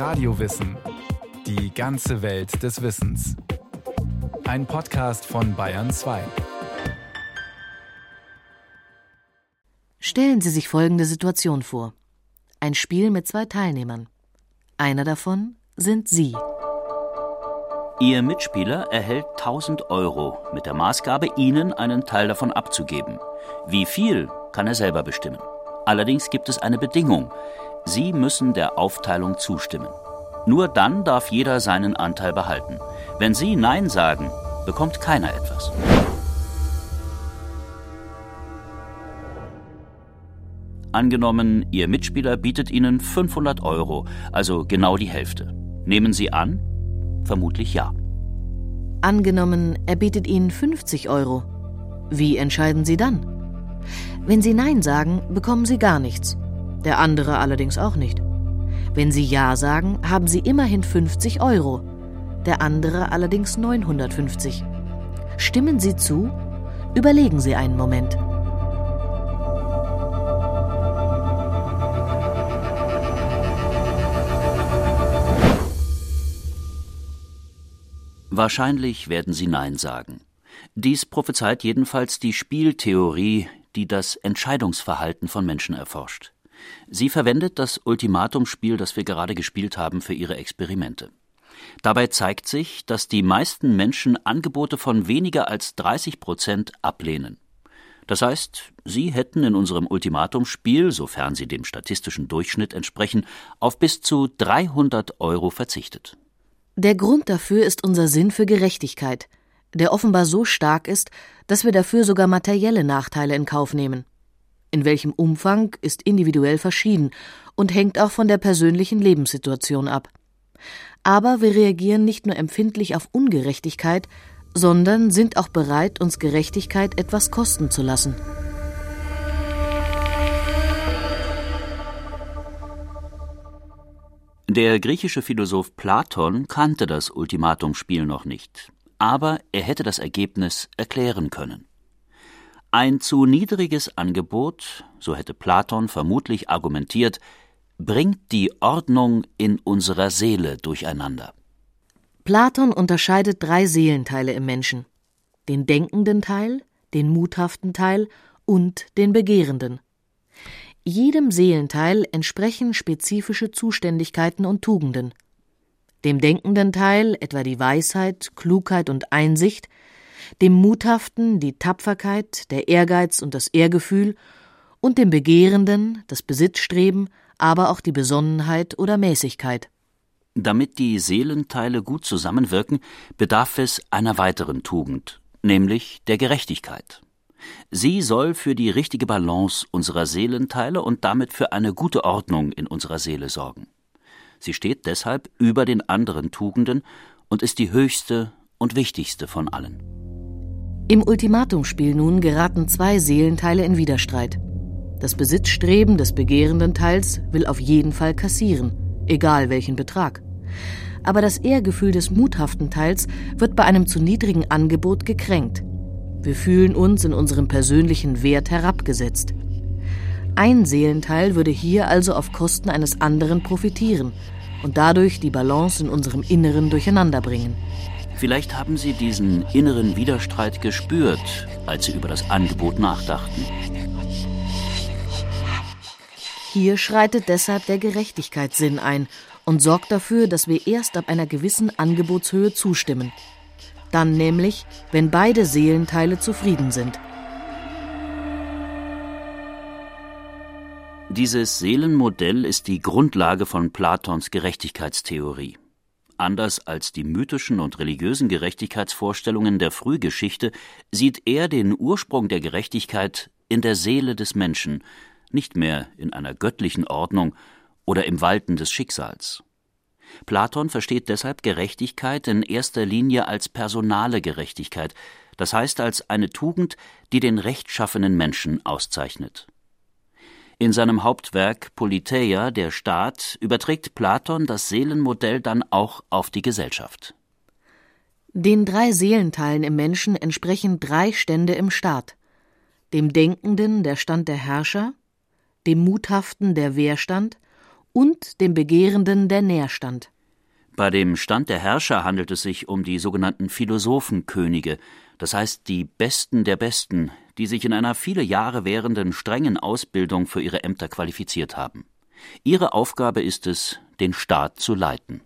Radiowissen. Die ganze Welt des Wissens. Ein Podcast von Bayern 2. Stellen Sie sich folgende Situation vor. Ein Spiel mit zwei Teilnehmern. Einer davon sind Sie. Ihr Mitspieler erhält 1000 Euro mit der Maßgabe, Ihnen einen Teil davon abzugeben. Wie viel kann er selber bestimmen. Allerdings gibt es eine Bedingung. Sie müssen der Aufteilung zustimmen. Nur dann darf jeder seinen Anteil behalten. Wenn Sie Nein sagen, bekommt keiner etwas. Angenommen, Ihr Mitspieler bietet Ihnen 500 Euro, also genau die Hälfte. Nehmen Sie an? Vermutlich ja. Angenommen, er bietet Ihnen 50 Euro. Wie entscheiden Sie dann? Wenn Sie Nein sagen, bekommen Sie gar nichts. Der andere allerdings auch nicht. Wenn Sie Ja sagen, haben Sie immerhin 50 Euro. Der andere allerdings 950. Stimmen Sie zu? Überlegen Sie einen Moment. Wahrscheinlich werden Sie Nein sagen. Dies prophezeit jedenfalls die Spieltheorie, die das Entscheidungsverhalten von Menschen erforscht. Sie verwendet das Ultimatumspiel, das wir gerade gespielt haben, für ihre Experimente. Dabei zeigt sich, dass die meisten Menschen Angebote von weniger als 30 Prozent ablehnen. Das heißt, sie hätten in unserem Ultimatumspiel, sofern sie dem statistischen Durchschnitt entsprechen, auf bis zu 300 Euro verzichtet. Der Grund dafür ist unser Sinn für Gerechtigkeit, der offenbar so stark ist, dass wir dafür sogar materielle Nachteile in Kauf nehmen. In welchem Umfang ist individuell verschieden und hängt auch von der persönlichen Lebenssituation ab. Aber wir reagieren nicht nur empfindlich auf Ungerechtigkeit, sondern sind auch bereit, uns Gerechtigkeit etwas kosten zu lassen. Der griechische Philosoph Platon kannte das Ultimatumspiel noch nicht aber er hätte das Ergebnis erklären können. Ein zu niedriges Angebot, so hätte Platon vermutlich argumentiert, bringt die Ordnung in unserer Seele durcheinander. Platon unterscheidet drei Seelenteile im Menschen den denkenden Teil, den muthaften Teil und den begehrenden. Jedem Seelenteil entsprechen spezifische Zuständigkeiten und Tugenden dem denkenden Teil etwa die Weisheit, Klugheit und Einsicht, dem Muthaften die Tapferkeit, der Ehrgeiz und das Ehrgefühl und dem Begehrenden das Besitzstreben, aber auch die Besonnenheit oder Mäßigkeit. Damit die Seelenteile gut zusammenwirken, bedarf es einer weiteren Tugend, nämlich der Gerechtigkeit. Sie soll für die richtige Balance unserer Seelenteile und damit für eine gute Ordnung in unserer Seele sorgen. Sie steht deshalb über den anderen Tugenden und ist die höchste und wichtigste von allen. Im Ultimatumspiel nun geraten zwei Seelenteile in Widerstreit. Das Besitzstreben des begehrenden Teils will auf jeden Fall kassieren, egal welchen Betrag. Aber das Ehrgefühl des muthaften Teils wird bei einem zu niedrigen Angebot gekränkt. Wir fühlen uns in unserem persönlichen Wert herabgesetzt. Ein Seelenteil würde hier also auf Kosten eines anderen profitieren und dadurch die Balance in unserem Inneren durcheinander bringen. Vielleicht haben Sie diesen inneren Widerstreit gespürt, als Sie über das Angebot nachdachten. Hier schreitet deshalb der Gerechtigkeitssinn ein und sorgt dafür, dass wir erst ab einer gewissen Angebotshöhe zustimmen. Dann nämlich, wenn beide Seelenteile zufrieden sind. Dieses Seelenmodell ist die Grundlage von Platons Gerechtigkeitstheorie. Anders als die mythischen und religiösen Gerechtigkeitsvorstellungen der Frühgeschichte sieht er den Ursprung der Gerechtigkeit in der Seele des Menschen, nicht mehr in einer göttlichen Ordnung oder im Walten des Schicksals. Platon versteht deshalb Gerechtigkeit in erster Linie als personale Gerechtigkeit, das heißt als eine Tugend, die den rechtschaffenen Menschen auszeichnet. In seinem Hauptwerk Politeia, der Staat, überträgt Platon das Seelenmodell dann auch auf die Gesellschaft. Den drei Seelenteilen im Menschen entsprechen drei Stände im Staat. Dem Denkenden der Stand der Herrscher, dem Muthaften der Wehrstand und dem Begehrenden der Nährstand. Bei dem Stand der Herrscher handelt es sich um die sogenannten Philosophenkönige, das heißt die Besten der Besten, die sich in einer viele Jahre währenden strengen Ausbildung für ihre Ämter qualifiziert haben. Ihre Aufgabe ist es, den Staat zu leiten.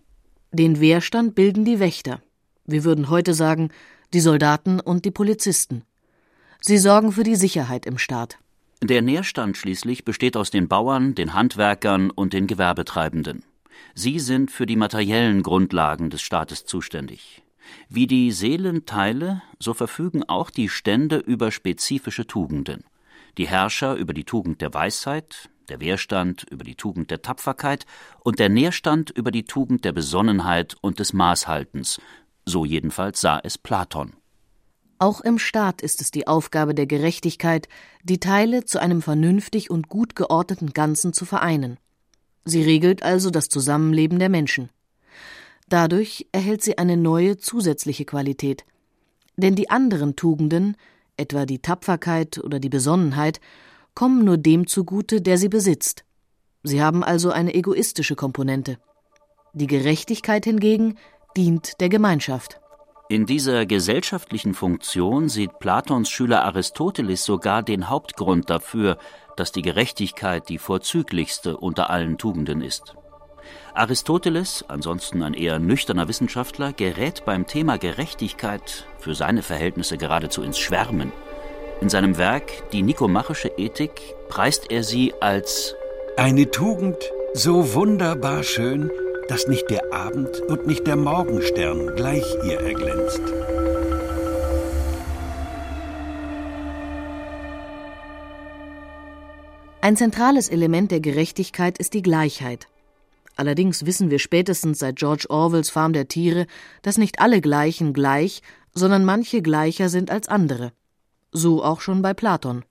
Den Wehrstand bilden die Wächter. Wir würden heute sagen, die Soldaten und die Polizisten. Sie sorgen für die Sicherheit im Staat. Der Nährstand schließlich besteht aus den Bauern, den Handwerkern und den Gewerbetreibenden. Sie sind für die materiellen Grundlagen des Staates zuständig. Wie die Seelenteile, so verfügen auch die Stände über spezifische Tugenden. Die Herrscher über die Tugend der Weisheit, der Wehrstand über die Tugend der Tapferkeit und der Nährstand über die Tugend der Besonnenheit und des Maßhaltens, so jedenfalls sah es Platon. Auch im Staat ist es die Aufgabe der Gerechtigkeit, die Teile zu einem vernünftig und gut geordneten Ganzen zu vereinen. Sie regelt also das Zusammenleben der Menschen. Dadurch erhält sie eine neue zusätzliche Qualität. Denn die anderen Tugenden, etwa die Tapferkeit oder die Besonnenheit, kommen nur dem zugute, der sie besitzt. Sie haben also eine egoistische Komponente. Die Gerechtigkeit hingegen dient der Gemeinschaft. In dieser gesellschaftlichen Funktion sieht Platons Schüler Aristoteles sogar den Hauptgrund dafür, dass die Gerechtigkeit die vorzüglichste unter allen Tugenden ist. Aristoteles, ansonsten ein eher nüchterner Wissenschaftler, gerät beim Thema Gerechtigkeit für seine Verhältnisse geradezu ins Schwärmen. In seinem Werk Die Nikomachische Ethik preist er sie als eine Tugend so wunderbar schön, dass nicht der Abend und nicht der Morgenstern gleich ihr erglänzt. Ein zentrales Element der Gerechtigkeit ist die Gleichheit. Allerdings wissen wir spätestens seit George Orwells Farm der Tiere, dass nicht alle Gleichen gleich, sondern manche gleicher sind als andere. So auch schon bei Platon.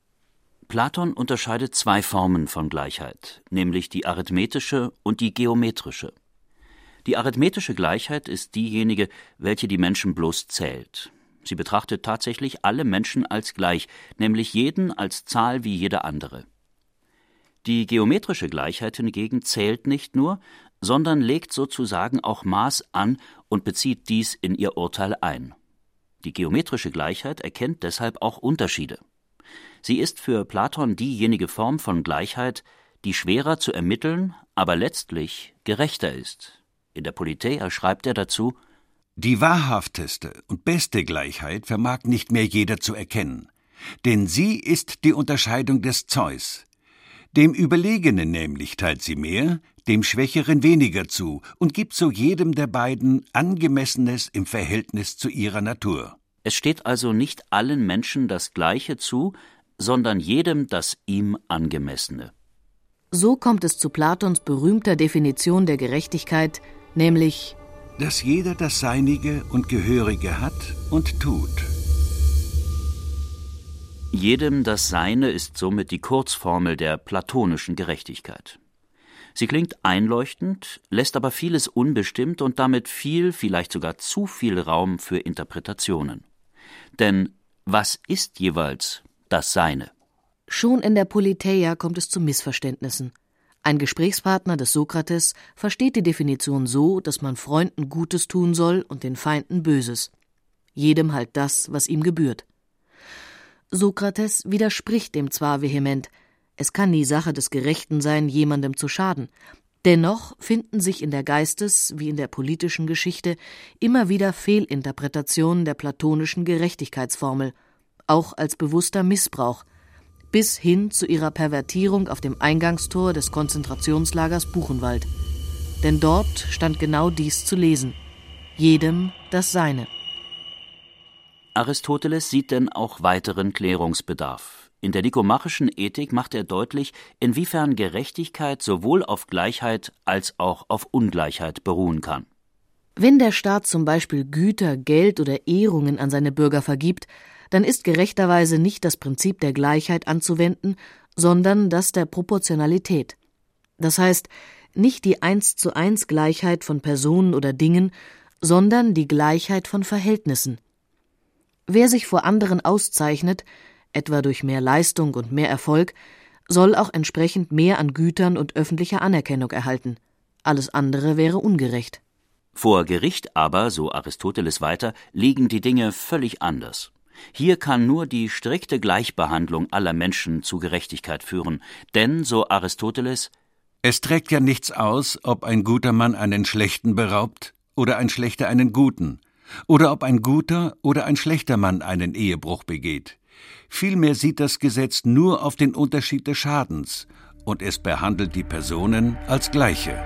Platon unterscheidet zwei Formen von Gleichheit, nämlich die arithmetische und die geometrische. Die arithmetische Gleichheit ist diejenige, welche die Menschen bloß zählt. Sie betrachtet tatsächlich alle Menschen als gleich, nämlich jeden als Zahl wie jeder andere. Die geometrische Gleichheit hingegen zählt nicht nur, sondern legt sozusagen auch Maß an und bezieht dies in ihr Urteil ein. Die geometrische Gleichheit erkennt deshalb auch Unterschiede. Sie ist für Platon diejenige Form von Gleichheit, die schwerer zu ermitteln, aber letztlich gerechter ist. In der Politeia schreibt er dazu Die wahrhafteste und beste Gleichheit vermag nicht mehr jeder zu erkennen, denn sie ist die Unterscheidung des Zeus, dem Überlegenen nämlich teilt sie mehr, dem Schwächeren weniger zu und gibt so jedem der beiden Angemessenes im Verhältnis zu ihrer Natur. Es steht also nicht allen Menschen das Gleiche zu, sondern jedem das ihm angemessene. So kommt es zu Platons berühmter Definition der Gerechtigkeit, nämlich dass jeder das Seinige und Gehörige hat und tut. Jedem das Seine ist somit die Kurzformel der platonischen Gerechtigkeit. Sie klingt einleuchtend, lässt aber vieles unbestimmt und damit viel, vielleicht sogar zu viel Raum für Interpretationen. Denn was ist jeweils das Seine? Schon in der Politeia kommt es zu Missverständnissen. Ein Gesprächspartner des Sokrates versteht die Definition so, dass man Freunden Gutes tun soll und den Feinden Böses. Jedem halt das, was ihm gebührt. Sokrates widerspricht dem zwar vehement, es kann nie Sache des Gerechten sein, jemandem zu schaden. Dennoch finden sich in der Geistes- wie in der politischen Geschichte immer wieder Fehlinterpretationen der platonischen Gerechtigkeitsformel, auch als bewusster Missbrauch, bis hin zu ihrer Pervertierung auf dem Eingangstor des Konzentrationslagers Buchenwald. Denn dort stand genau dies zu lesen: jedem das Seine. Aristoteles sieht denn auch weiteren Klärungsbedarf. In der nikomachischen Ethik macht er deutlich, inwiefern Gerechtigkeit sowohl auf Gleichheit als auch auf Ungleichheit beruhen kann. Wenn der Staat zum Beispiel Güter, Geld oder Ehrungen an seine Bürger vergibt, dann ist gerechterweise nicht das Prinzip der Gleichheit anzuwenden, sondern das der Proportionalität. Das heißt, nicht die eins zu eins Gleichheit von Personen oder Dingen, sondern die Gleichheit von Verhältnissen. Wer sich vor anderen auszeichnet, etwa durch mehr Leistung und mehr Erfolg, soll auch entsprechend mehr an Gütern und öffentlicher Anerkennung erhalten. Alles andere wäre ungerecht. Vor Gericht aber, so Aristoteles weiter, liegen die Dinge völlig anders. Hier kann nur die strikte Gleichbehandlung aller Menschen zu Gerechtigkeit führen, denn, so Aristoteles, es trägt ja nichts aus, ob ein guter Mann einen Schlechten beraubt oder ein Schlechter einen Guten, oder ob ein guter oder ein schlechter Mann einen Ehebruch begeht. Vielmehr sieht das Gesetz nur auf den Unterschied des Schadens, und es behandelt die Personen als gleiche.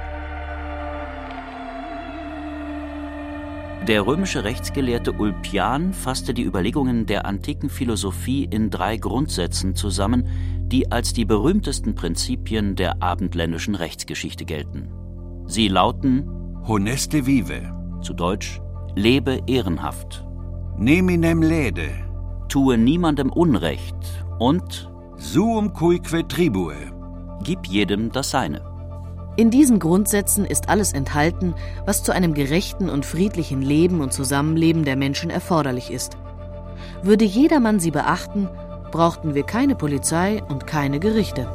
Der römische Rechtsgelehrte Ulpian fasste die Überlegungen der antiken Philosophie in drei Grundsätzen zusammen, die als die berühmtesten Prinzipien der abendländischen Rechtsgeschichte gelten. Sie lauten Honeste vive, zu Deutsch Lebe ehrenhaft, Neminem lede, tue niemandem Unrecht und Suum cuique tribue, gib jedem das Seine. In diesen Grundsätzen ist alles enthalten, was zu einem gerechten und friedlichen Leben und Zusammenleben der Menschen erforderlich ist. Würde jedermann sie beachten, brauchten wir keine Polizei und keine Gerichte.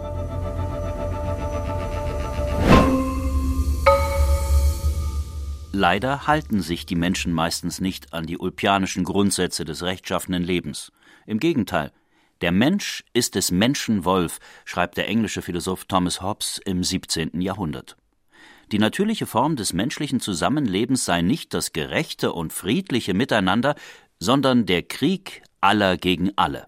Leider halten sich die Menschen meistens nicht an die ulpianischen Grundsätze des rechtschaffenen Lebens. Im Gegenteil, der Mensch ist des Menschen Wolf, schreibt der englische Philosoph Thomas Hobbes im 17. Jahrhundert. Die natürliche Form des menschlichen Zusammenlebens sei nicht das gerechte und friedliche Miteinander, sondern der Krieg aller gegen alle.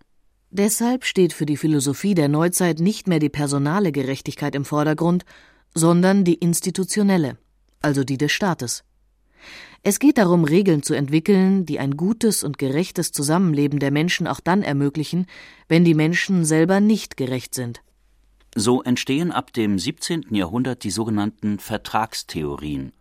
Deshalb steht für die Philosophie der Neuzeit nicht mehr die personale Gerechtigkeit im Vordergrund, sondern die institutionelle, also die des Staates. Es geht darum, Regeln zu entwickeln, die ein gutes und gerechtes Zusammenleben der Menschen auch dann ermöglichen, wenn die Menschen selber nicht gerecht sind. So entstehen ab dem 17. Jahrhundert die sogenannten Vertragstheorien.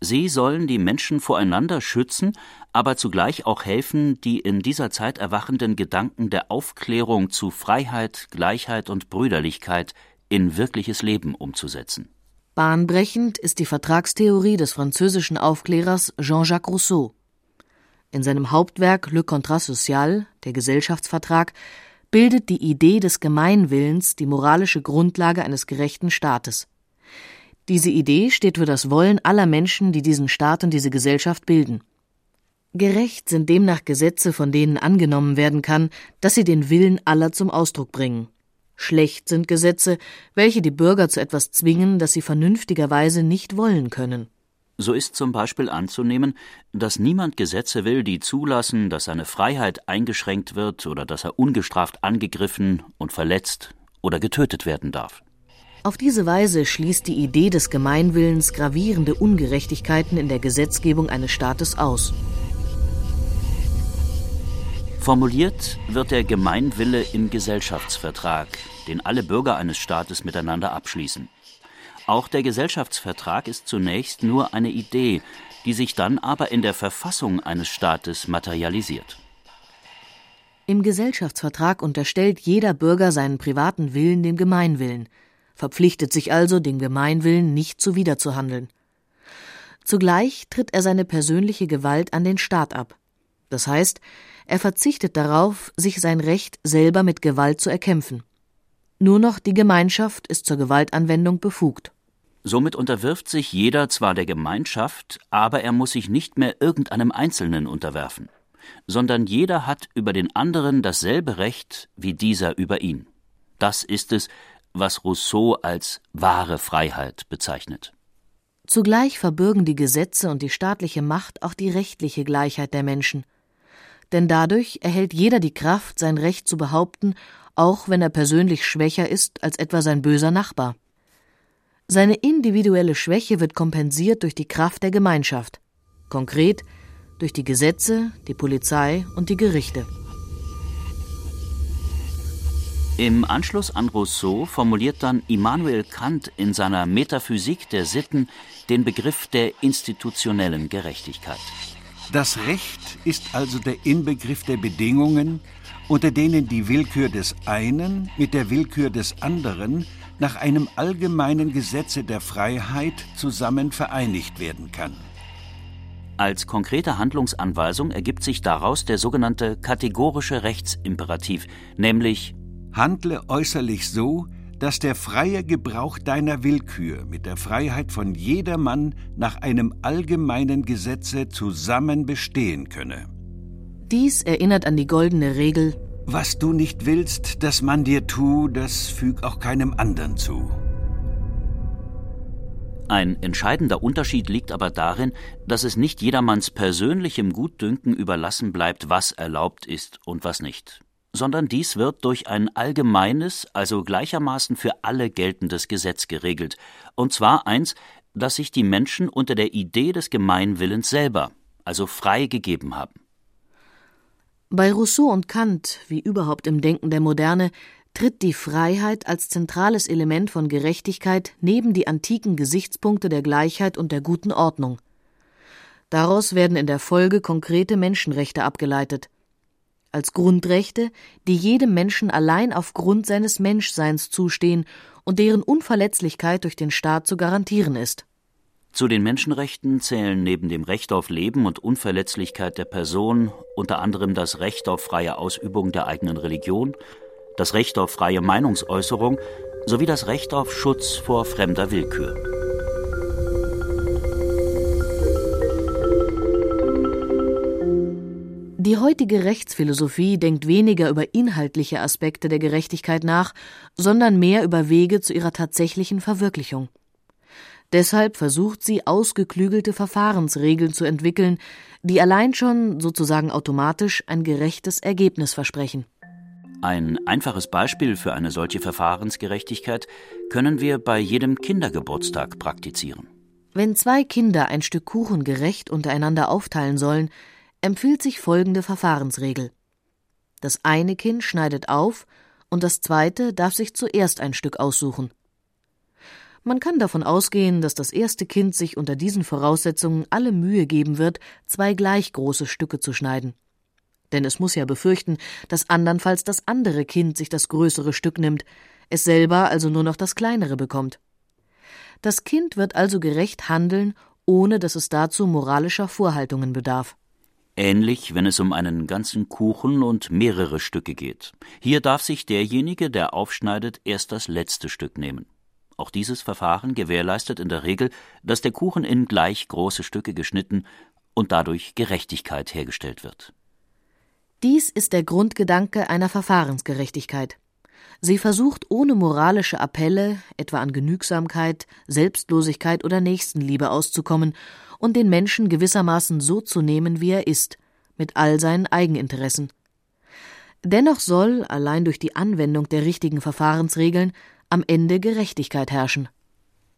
Sie sollen die Menschen voreinander schützen, aber zugleich auch helfen, die in dieser Zeit erwachenden Gedanken der Aufklärung zu Freiheit, Gleichheit und Brüderlichkeit in wirkliches Leben umzusetzen. Bahnbrechend ist die Vertragstheorie des französischen Aufklärers Jean-Jacques Rousseau. In seinem Hauptwerk Le Contrat Social, der Gesellschaftsvertrag, bildet die Idee des Gemeinwillens die moralische Grundlage eines gerechten Staates. Diese Idee steht für das Wollen aller Menschen, die diesen Staat und diese Gesellschaft bilden. Gerecht sind demnach Gesetze, von denen angenommen werden kann, dass sie den Willen aller zum Ausdruck bringen. Schlecht sind Gesetze, welche die Bürger zu etwas zwingen, das sie vernünftigerweise nicht wollen können. So ist zum Beispiel anzunehmen, dass niemand Gesetze will, die zulassen, dass seine Freiheit eingeschränkt wird oder dass er ungestraft angegriffen und verletzt oder getötet werden darf. Auf diese Weise schließt die Idee des Gemeinwillens gravierende Ungerechtigkeiten in der Gesetzgebung eines Staates aus. Formuliert wird der Gemeinwille im Gesellschaftsvertrag, den alle Bürger eines Staates miteinander abschließen. Auch der Gesellschaftsvertrag ist zunächst nur eine Idee, die sich dann aber in der Verfassung eines Staates materialisiert. Im Gesellschaftsvertrag unterstellt jeder Bürger seinen privaten Willen dem Gemeinwillen – verpflichtet sich also, dem Gemeinwillen nicht zuwiderzuhandeln. Zugleich tritt er seine persönliche Gewalt an den Staat ab. Das heißt, er verzichtet darauf, sich sein Recht selber mit Gewalt zu erkämpfen. Nur noch die Gemeinschaft ist zur Gewaltanwendung befugt. Somit unterwirft sich jeder zwar der Gemeinschaft, aber er muss sich nicht mehr irgendeinem Einzelnen unterwerfen, sondern jeder hat über den anderen dasselbe Recht wie dieser über ihn. Das ist es, was Rousseau als wahre Freiheit bezeichnet. Zugleich verbürgen die Gesetze und die staatliche Macht auch die rechtliche Gleichheit der Menschen. Denn dadurch erhält jeder die Kraft, sein Recht zu behaupten, auch wenn er persönlich schwächer ist als etwa sein böser Nachbar. Seine individuelle Schwäche wird kompensiert durch die Kraft der Gemeinschaft, konkret durch die Gesetze, die Polizei und die Gerichte. Im Anschluss an Rousseau formuliert dann Immanuel Kant in seiner Metaphysik der Sitten den Begriff der institutionellen Gerechtigkeit. Das Recht ist also der Inbegriff der Bedingungen, unter denen die Willkür des einen mit der Willkür des anderen nach einem allgemeinen Gesetze der Freiheit zusammen vereinigt werden kann. Als konkrete Handlungsanweisung ergibt sich daraus der sogenannte kategorische Rechtsimperativ, nämlich Handle äußerlich so, dass der freie Gebrauch deiner Willkür mit der Freiheit von jedermann nach einem allgemeinen Gesetze zusammen bestehen könne. Dies erinnert an die goldene Regel Was du nicht willst, dass man dir tu, das füg auch keinem anderen zu. Ein entscheidender Unterschied liegt aber darin, dass es nicht jedermanns persönlichem Gutdünken überlassen bleibt, was erlaubt ist und was nicht, sondern dies wird durch ein allgemeines, also gleichermaßen für alle geltendes Gesetz geregelt, und zwar eins, das sich die Menschen unter der Idee des Gemeinwillens selber, also frei gegeben haben. Bei Rousseau und Kant, wie überhaupt im Denken der Moderne, tritt die Freiheit als zentrales Element von Gerechtigkeit neben die antiken Gesichtspunkte der Gleichheit und der guten Ordnung. Daraus werden in der Folge konkrete Menschenrechte abgeleitet. Als Grundrechte, die jedem Menschen allein aufgrund seines Menschseins zustehen und deren Unverletzlichkeit durch den Staat zu garantieren ist. Zu den Menschenrechten zählen neben dem Recht auf Leben und Unverletzlichkeit der Person unter anderem das Recht auf freie Ausübung der eigenen Religion, das Recht auf freie Meinungsäußerung sowie das Recht auf Schutz vor fremder Willkür. Die heutige Rechtsphilosophie denkt weniger über inhaltliche Aspekte der Gerechtigkeit nach, sondern mehr über Wege zu ihrer tatsächlichen Verwirklichung. Deshalb versucht sie, ausgeklügelte Verfahrensregeln zu entwickeln, die allein schon sozusagen automatisch ein gerechtes Ergebnis versprechen. Ein einfaches Beispiel für eine solche Verfahrensgerechtigkeit können wir bei jedem Kindergeburtstag praktizieren. Wenn zwei Kinder ein Stück Kuchen gerecht untereinander aufteilen sollen, empfiehlt sich folgende Verfahrensregel. Das eine Kind schneidet auf und das zweite darf sich zuerst ein Stück aussuchen. Man kann davon ausgehen, dass das erste Kind sich unter diesen Voraussetzungen alle Mühe geben wird, zwei gleich große Stücke zu schneiden denn es muss ja befürchten, dass andernfalls das andere Kind sich das größere Stück nimmt, es selber also nur noch das kleinere bekommt. Das Kind wird also gerecht handeln, ohne dass es dazu moralischer Vorhaltungen bedarf. Ähnlich, wenn es um einen ganzen Kuchen und mehrere Stücke geht. Hier darf sich derjenige, der aufschneidet, erst das letzte Stück nehmen. Auch dieses Verfahren gewährleistet in der Regel, dass der Kuchen in gleich große Stücke geschnitten und dadurch Gerechtigkeit hergestellt wird. Dies ist der Grundgedanke einer Verfahrensgerechtigkeit. Sie versucht ohne moralische Appelle, etwa an Genügsamkeit, Selbstlosigkeit oder Nächstenliebe auszukommen und den Menschen gewissermaßen so zu nehmen, wie er ist, mit all seinen Eigeninteressen. Dennoch soll, allein durch die Anwendung der richtigen Verfahrensregeln, am Ende Gerechtigkeit herrschen.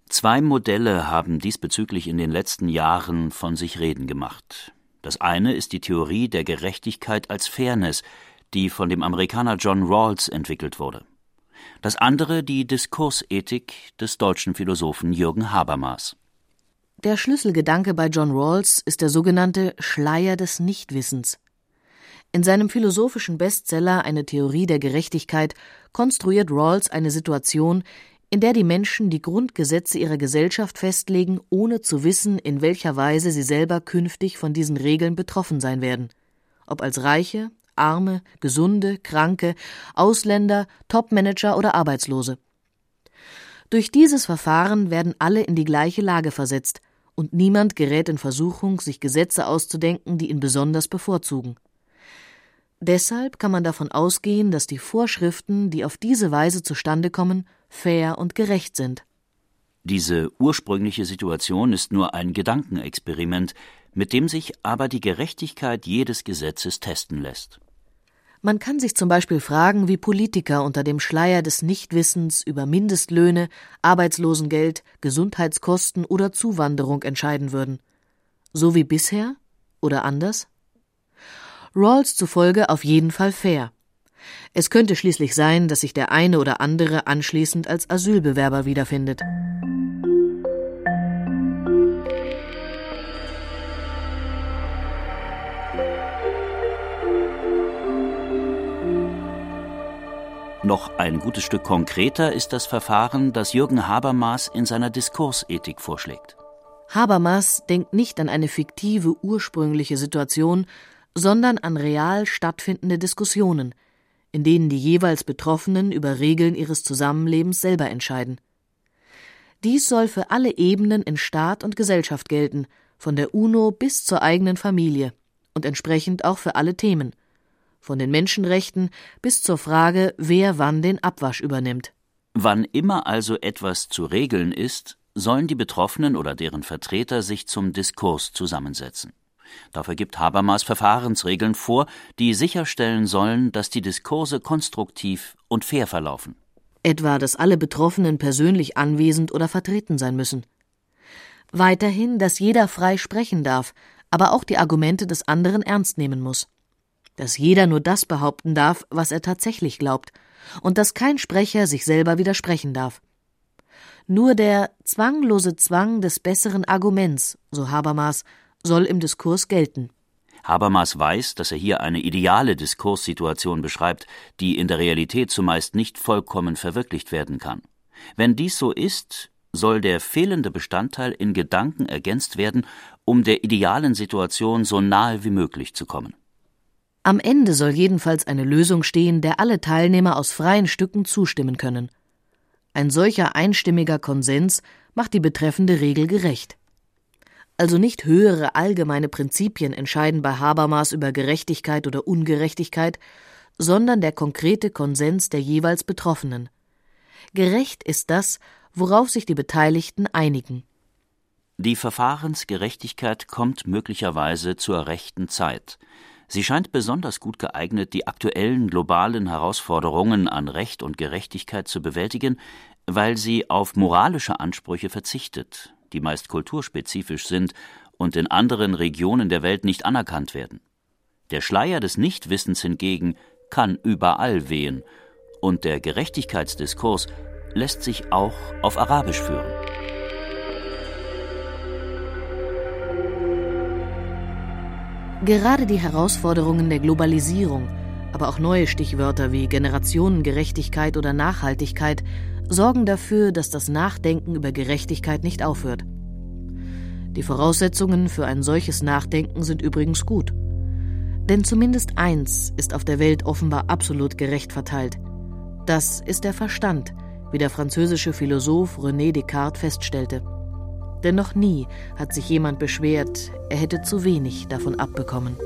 Zwei Modelle haben diesbezüglich in den letzten Jahren von sich reden gemacht. Das eine ist die Theorie der Gerechtigkeit als Fairness, die von dem Amerikaner John Rawls entwickelt wurde. Das andere die Diskursethik des deutschen Philosophen Jürgen Habermas. Der Schlüsselgedanke bei John Rawls ist der sogenannte Schleier des Nichtwissens. In seinem philosophischen Bestseller Eine Theorie der Gerechtigkeit konstruiert Rawls eine Situation, in der die Menschen die Grundgesetze ihrer Gesellschaft festlegen, ohne zu wissen, in welcher Weise sie selber künftig von diesen Regeln betroffen sein werden. Ob als Reiche, Arme, Gesunde, Kranke, Ausländer, Topmanager oder Arbeitslose. Durch dieses Verfahren werden alle in die gleiche Lage versetzt, und niemand gerät in Versuchung, sich Gesetze auszudenken, die ihn besonders bevorzugen. Deshalb kann man davon ausgehen, dass die Vorschriften, die auf diese Weise zustande kommen, fair und gerecht sind. Diese ursprüngliche Situation ist nur ein Gedankenexperiment, mit dem sich aber die Gerechtigkeit jedes Gesetzes testen lässt. Man kann sich zum Beispiel fragen, wie Politiker unter dem Schleier des Nichtwissens über Mindestlöhne, Arbeitslosengeld, Gesundheitskosten oder Zuwanderung entscheiden würden. So wie bisher oder anders? Rawls zufolge auf jeden Fall fair. Es könnte schließlich sein, dass sich der eine oder andere anschließend als Asylbewerber wiederfindet. Noch ein gutes Stück konkreter ist das Verfahren, das Jürgen Habermas in seiner Diskursethik vorschlägt. Habermas denkt nicht an eine fiktive ursprüngliche Situation, sondern an real stattfindende Diskussionen, in denen die jeweils Betroffenen über Regeln ihres Zusammenlebens selber entscheiden. Dies soll für alle Ebenen in Staat und Gesellschaft gelten, von der UNO bis zur eigenen Familie und entsprechend auch für alle Themen, von den Menschenrechten bis zur Frage, wer wann den Abwasch übernimmt. Wann immer also etwas zu regeln ist, sollen die Betroffenen oder deren Vertreter sich zum Diskurs zusammensetzen. Dafür gibt Habermas Verfahrensregeln vor, die sicherstellen sollen, dass die Diskurse konstruktiv und fair verlaufen. Etwa, dass alle Betroffenen persönlich anwesend oder vertreten sein müssen. Weiterhin, dass jeder frei sprechen darf, aber auch die Argumente des anderen ernst nehmen muss. Dass jeder nur das behaupten darf, was er tatsächlich glaubt, und dass kein Sprecher sich selber widersprechen darf. Nur der zwanglose Zwang des besseren Arguments, so Habermas, soll im Diskurs gelten. Habermas weiß, dass er hier eine ideale Diskurssituation beschreibt, die in der Realität zumeist nicht vollkommen verwirklicht werden kann. Wenn dies so ist, soll der fehlende Bestandteil in Gedanken ergänzt werden, um der idealen Situation so nahe wie möglich zu kommen. Am Ende soll jedenfalls eine Lösung stehen, der alle Teilnehmer aus freien Stücken zustimmen können. Ein solcher einstimmiger Konsens macht die betreffende Regel gerecht. Also nicht höhere allgemeine Prinzipien entscheiden bei Habermas über Gerechtigkeit oder Ungerechtigkeit, sondern der konkrete Konsens der jeweils Betroffenen. Gerecht ist das, worauf sich die Beteiligten einigen. Die Verfahrensgerechtigkeit kommt möglicherweise zur rechten Zeit. Sie scheint besonders gut geeignet, die aktuellen globalen Herausforderungen an Recht und Gerechtigkeit zu bewältigen, weil sie auf moralische Ansprüche verzichtet, die meist kulturspezifisch sind und in anderen Regionen der Welt nicht anerkannt werden. Der Schleier des Nichtwissens hingegen kann überall wehen, und der Gerechtigkeitsdiskurs lässt sich auch auf Arabisch führen. Gerade die Herausforderungen der Globalisierung, aber auch neue Stichwörter wie Generationengerechtigkeit oder Nachhaltigkeit sorgen dafür, dass das Nachdenken über Gerechtigkeit nicht aufhört. Die Voraussetzungen für ein solches Nachdenken sind übrigens gut. Denn zumindest eins ist auf der Welt offenbar absolut gerecht verteilt. Das ist der Verstand, wie der französische Philosoph René Descartes feststellte. Denn noch nie hat sich jemand beschwert, er hätte zu wenig davon abbekommen.